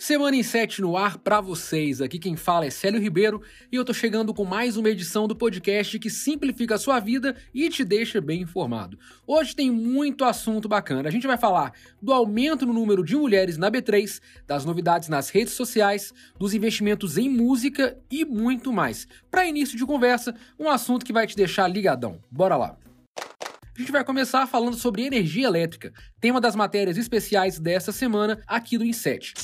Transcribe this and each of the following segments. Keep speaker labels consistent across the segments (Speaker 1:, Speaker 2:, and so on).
Speaker 1: Semana em 7 no ar para vocês. Aqui quem fala é Célio Ribeiro e eu tô chegando com mais uma edição do podcast que simplifica a sua vida e te deixa bem informado. Hoje tem muito assunto bacana. A gente vai falar do aumento no número de mulheres na B3, das novidades nas redes sociais, dos investimentos em música e muito mais. Para início de conversa, um assunto que vai te deixar ligadão. Bora lá. A gente vai começar falando sobre energia elétrica, tema das matérias especiais dessa semana aqui do Inset.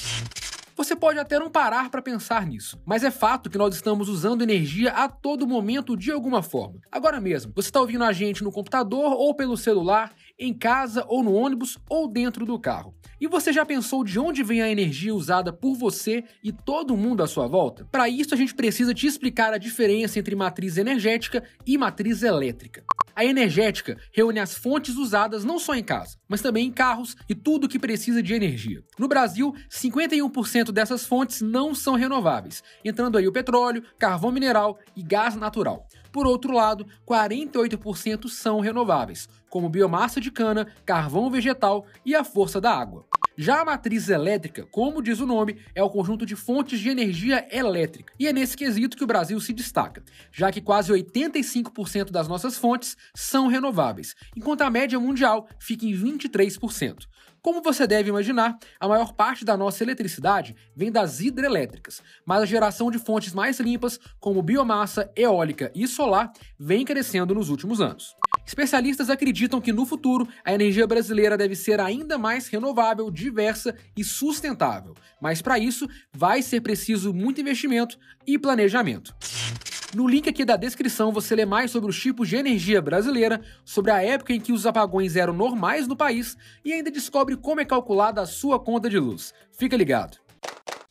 Speaker 1: Você pode até não parar para pensar nisso, mas é fato que nós estamos usando energia a todo momento de alguma forma. Agora mesmo, você está ouvindo a gente no computador ou pelo celular, em casa ou no ônibus ou dentro do carro. E você já pensou de onde vem a energia usada por você e todo mundo à sua volta? Para isso, a gente precisa te explicar a diferença entre matriz energética e matriz elétrica. A energética reúne as fontes usadas não só em casa, mas também em carros e tudo que precisa de energia. No Brasil, 51% dessas fontes não são renováveis, entrando aí o petróleo, carvão mineral e gás natural. Por outro lado, 48% são renováveis, como biomassa de cana, carvão vegetal e a força da água. Já a matriz elétrica, como diz o nome, é o conjunto de fontes de energia elétrica. E é nesse quesito que o Brasil se destaca, já que quase 85% das nossas fontes são renováveis, enquanto a média mundial fica em 23%. Como você deve imaginar, a maior parte da nossa eletricidade vem das hidrelétricas, mas a geração de fontes mais limpas, como biomassa, eólica e solar, vem crescendo nos últimos anos. Especialistas acreditam que no futuro a energia brasileira deve ser ainda mais renovável, diversa e sustentável, mas para isso vai ser preciso muito investimento e planejamento. No link aqui da descrição você lê mais sobre os tipos de energia brasileira, sobre a época em que os apagões eram normais no país e ainda descobre como é calculada a sua conta de luz. Fica ligado.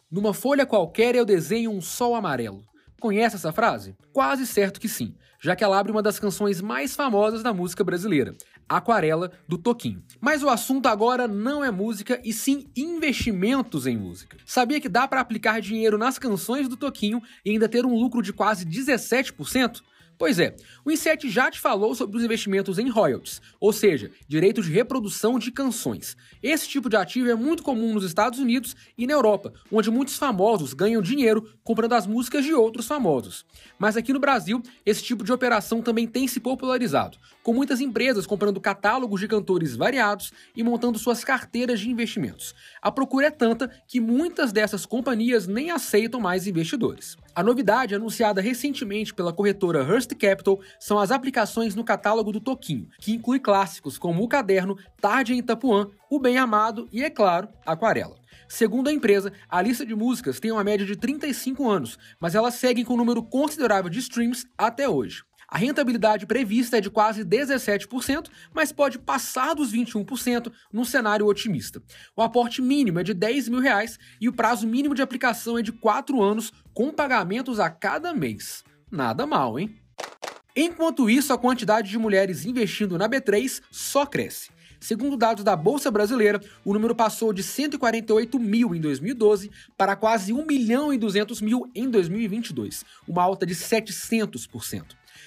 Speaker 1: Numa folha qualquer eu desenho um sol amarelo. Conhece essa frase? Quase certo que sim, já que ela abre uma das canções mais famosas da música brasileira, Aquarela, do Toquinho. Mas o assunto agora não é música e sim investimentos em música. Sabia que dá para aplicar dinheiro nas canções do Toquinho e ainda ter um lucro de quase 17%? Pois é, o Inset já te falou sobre os investimentos em royalties, ou seja, direitos de reprodução de canções. Esse tipo de ativo é muito comum nos Estados Unidos e na Europa, onde muitos famosos ganham dinheiro comprando as músicas de outros famosos. Mas aqui no Brasil, esse tipo de operação também tem se popularizado, com muitas empresas comprando catálogos de cantores variados e montando suas carteiras de investimentos. A procura é tanta que muitas dessas companhias nem aceitam mais investidores. A novidade anunciada recentemente pela corretora Hearst Capital são as aplicações no catálogo do Toquinho, que inclui clássicos como o Caderno, Tarde em Itapuã, O Bem Amado e, é claro, Aquarela. Segundo a empresa, a lista de músicas tem uma média de 35 anos, mas elas seguem com um número considerável de streams até hoje. A rentabilidade prevista é de quase 17%, mas pode passar dos 21% num cenário otimista. O aporte mínimo é de 10 mil reais e o prazo mínimo de aplicação é de 4 anos, com pagamentos a cada mês. Nada mal, hein? Enquanto isso, a quantidade de mulheres investindo na B3 só cresce. Segundo dados da Bolsa Brasileira, o número passou de 148 mil em 2012 para quase 1 milhão e 200 mil em 2022, uma alta de 700%.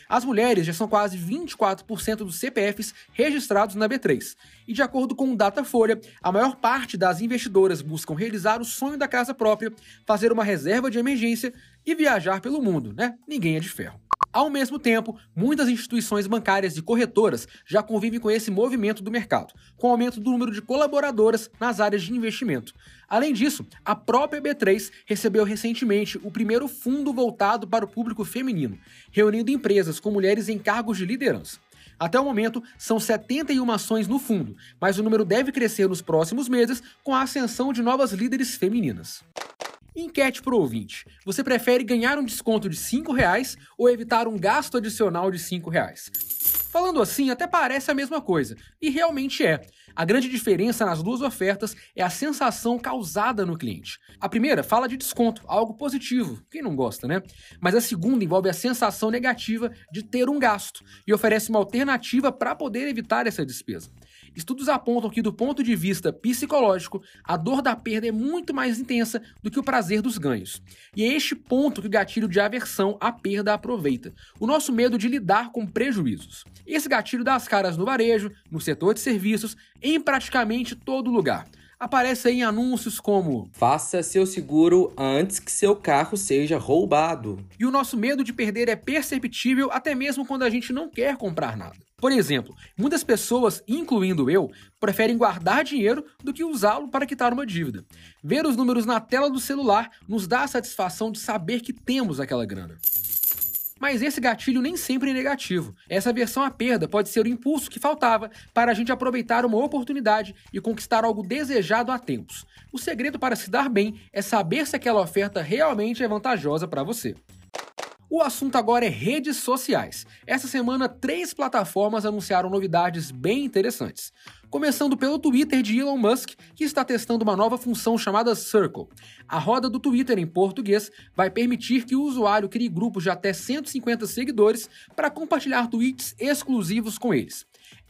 Speaker 1: As mulheres já são quase 24% dos CPFs registrados na B3. E de acordo com o Datafolha, a maior parte das investidoras buscam realizar o sonho da casa própria, fazer uma reserva de emergência e viajar pelo mundo, né? Ninguém é de ferro. Ao mesmo tempo, muitas instituições bancárias e corretoras já convivem com esse movimento do mercado, com o aumento do número de colaboradoras nas áreas de investimento. Além disso, a própria B3 recebeu recentemente o primeiro fundo voltado para o público feminino, reunindo empresas com mulheres em cargos de liderança. Até o momento, são 71 ações no fundo, mas o número deve crescer nos próximos meses com a ascensão de novas líderes femininas. Enquete pro ouvinte. Você prefere ganhar um desconto de R$ reais ou evitar um gasto adicional de R$ reais? Falando assim, até parece a mesma coisa, e realmente é. A grande diferença nas duas ofertas é a sensação causada no cliente. A primeira fala de desconto, algo positivo, quem não gosta, né? Mas a segunda envolve a sensação negativa de ter um gasto e oferece uma alternativa para poder evitar essa despesa. Estudos apontam que, do ponto de vista psicológico, a dor da perda é muito mais intensa do que o prazer dos ganhos. E é este ponto que o gatilho de aversão à perda aproveita: o nosso medo de lidar com prejuízos. Esse gatilho dá as caras no varejo, no setor de serviços, em praticamente todo lugar. aparece aí anúncios como
Speaker 2: Faça seu seguro antes que seu carro seja roubado.
Speaker 1: E o nosso medo de perder é perceptível até mesmo quando a gente não quer comprar nada. Por exemplo, muitas pessoas, incluindo eu, preferem guardar dinheiro do que usá-lo para quitar uma dívida. Ver os números na tela do celular nos dá a satisfação de saber que temos aquela grana. Mas esse gatilho nem sempre é negativo. Essa versão à perda pode ser o impulso que faltava para a gente aproveitar uma oportunidade e conquistar algo desejado há tempos. O segredo para se dar bem é saber se aquela oferta realmente é vantajosa para você. O assunto agora é redes sociais. Essa semana, três plataformas anunciaram novidades bem interessantes. Começando pelo Twitter de Elon Musk, que está testando uma nova função chamada Circle. A roda do Twitter em português vai permitir que o usuário crie grupos de até 150 seguidores para compartilhar tweets exclusivos com eles.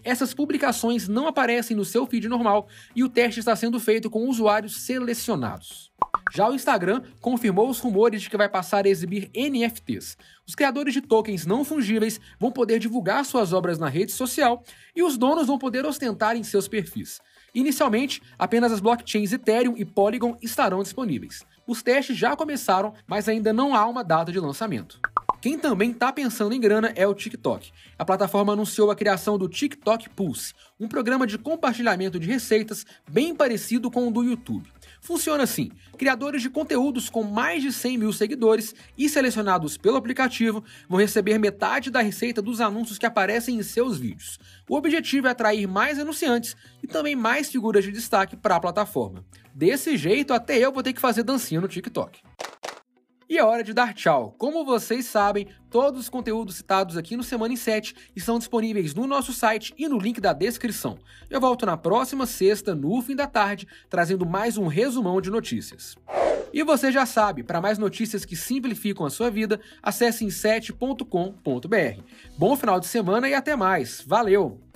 Speaker 1: Essas publicações não aparecem no seu feed normal e o teste está sendo feito com usuários selecionados. Já o Instagram confirmou os rumores de que vai passar a exibir NFTs. Os criadores de tokens não fungíveis vão poder divulgar suas obras na rede social e os donos vão poder ostentar em seus perfis. Inicialmente, apenas as blockchains Ethereum e Polygon estarão disponíveis. Os testes já começaram, mas ainda não há uma data de lançamento. Quem também está pensando em grana é o TikTok. A plataforma anunciou a criação do TikTok Pulse, um programa de compartilhamento de receitas bem parecido com o do YouTube. Funciona assim: criadores de conteúdos com mais de 100 mil seguidores e selecionados pelo aplicativo vão receber metade da receita dos anúncios que aparecem em seus vídeos. O objetivo é atrair mais anunciantes e também mais figuras de destaque para a plataforma. Desse jeito, até eu vou ter que fazer dancinha no TikTok. E é hora de dar tchau. Como vocês sabem, todos os conteúdos citados aqui no Semana em 7 estão disponíveis no nosso site e no link da descrição. Eu volto na próxima sexta, no fim da tarde, trazendo mais um resumão de notícias. E você já sabe, para mais notícias que simplificam a sua vida, acesse em7.com.br. Bom final de semana e até mais. Valeu!